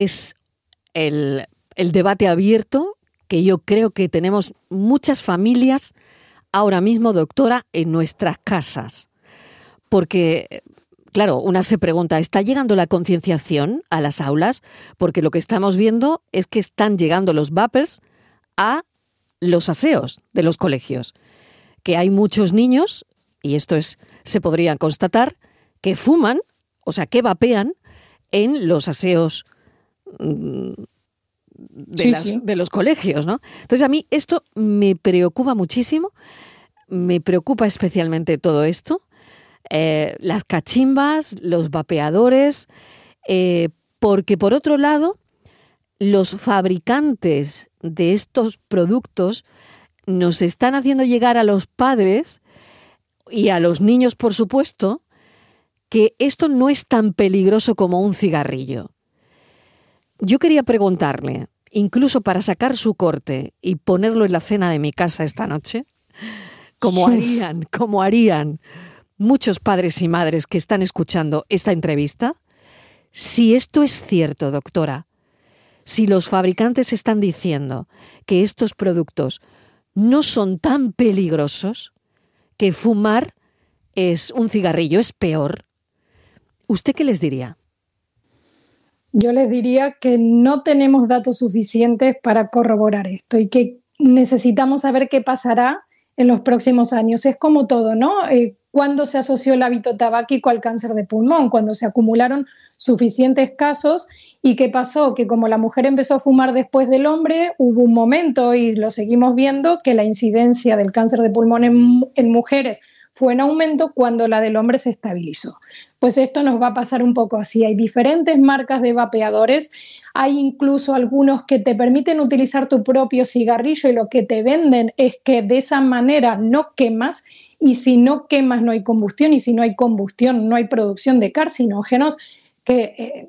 Es el, debate abierto que yo creo que tenemos muchas familias ahora mismo, doctora, en nuestras casas. Porque, claro, una se pregunta, ¿está llegando la concienciación a las aulas? Porque lo que estamos viendo es que están llegando los vapers a los aseos de los colegios. Que hay muchos niños, y esto es, se podría constatar, que fuman, o sea, que vapean en los aseos mm, de, los colegios, ¿no? Entonces a mí esto me preocupa muchísimo, me preocupa especialmente todo esto, eh, las cachimbas, los vapeadores, eh, porque por otro lado, los fabricantes de estos productos nos están haciendo llegar a los padres y a los niños, por supuesto, que esto no es tan peligroso como un cigarrillo. Yo quería preguntarle, incluso para sacar su corte y ponerlo en la cena de mi casa esta noche, como harían, como harían muchos padres y madres que están escuchando esta entrevista, si esto es cierto, doctora, si los fabricantes están diciendo que estos productos no son tan peligrosos, que fumar es un cigarrillo, es peor, ¿usted qué les diría? Yo les diría que no tenemos datos suficientes para corroborar esto y que necesitamos saber qué pasará en los próximos años. Es como todo, ¿no? Eh, cuando se asoció el hábito tabáquico al cáncer de pulmón, cuando se acumularon suficientes casos y qué pasó, que como la mujer empezó a fumar después del hombre, hubo un momento, y lo seguimos viendo, que la incidencia del cáncer de pulmón en mujeres fue en aumento cuando la del hombre se estabilizó. Pues esto nos va a pasar un poco así. Hay diferentes marcas de vapeadores, hay incluso algunos que te permiten utilizar tu propio cigarrillo y lo que te venden es que de esa manera no quemas y si no quemas no hay combustión y si no hay combustión no hay producción de carcinógenos. Que, eh,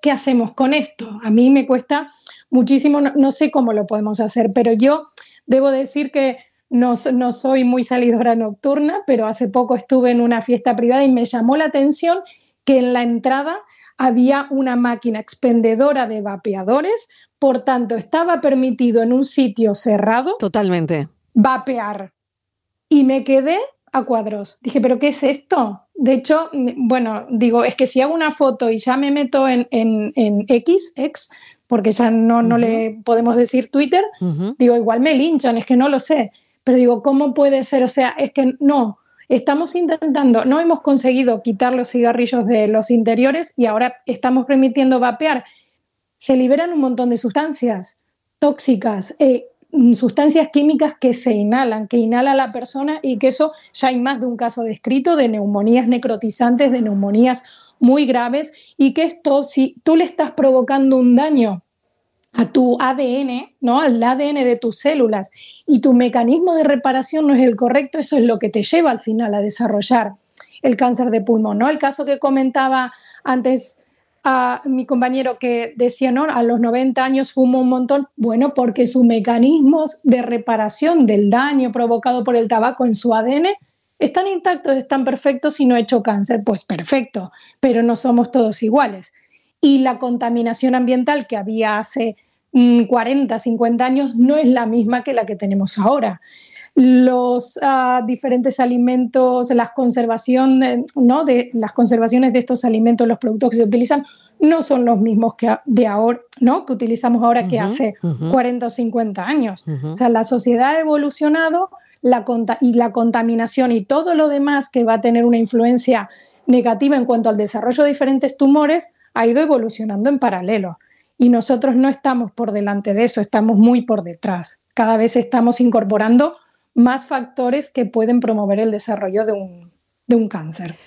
¿Qué hacemos con esto? A mí me cuesta muchísimo, no sé cómo lo podemos hacer, pero yo debo decir que no, soy muy salidora nocturna, pero hace poco estuve en una fiesta privada y me llamó la atención que en la entrada había una máquina expendedora de vapeadores, por tanto estaba permitido en un sitio cerrado. Totalmente. Vapear. Y me quedé a cuadros. Dije, ¿pero qué es esto? De hecho, bueno, digo, es que si hago una foto y ya me meto en, X, X, porque ya no, no le podemos decir Twitter, digo, igual me linchan, es que no lo sé. Pero digo, ¿cómo puede ser? O sea, es que no, estamos intentando, no hemos conseguido quitar los cigarrillos de los interiores y ahora estamos permitiendo vapear. Se liberan un montón de sustancias tóxicas, eh, sustancias químicas que se inhalan, que inhala la persona y que eso ya hay más de un caso descrito de neumonías necrotizantes, de neumonías muy graves y que esto, si tú le estás provocando un daño a tu ADN, ¿no? Al ADN de tus células y tu mecanismo de reparación no es el correcto, eso es lo que te lleva al final a desarrollar el cáncer de pulmón, ¿no? El caso que comentaba antes a mi compañero que decía, ¿no? A los 90 años fumó un montón, bueno, porque sus mecanismos de reparación del daño provocado por el tabaco en su ADN están intactos, están perfectos y no ha hecho cáncer, pues perfecto, pero no somos todos iguales. Y la contaminación ambiental que había hace 40, mm, 50 años no es la misma que la que tenemos ahora. Los ah, diferentes alimentos, las, conservación, ¿no? de, las conservaciones de estos alimentos, los productos que se utilizan, no son los mismos que, de ahora, ¿no? que utilizamos ahora que hace 40 o 50 años. O sea, la sociedad ha evolucionado la, y la contaminación y todo lo demás que va a tener una influencia negativa en cuanto al desarrollo de diferentes tumores ha ido evolucionando en paralelo y nosotros no estamos por delante de eso, estamos muy por detrás. Cada vez estamos incorporando más factores que pueden promover el desarrollo de un, de un cáncer.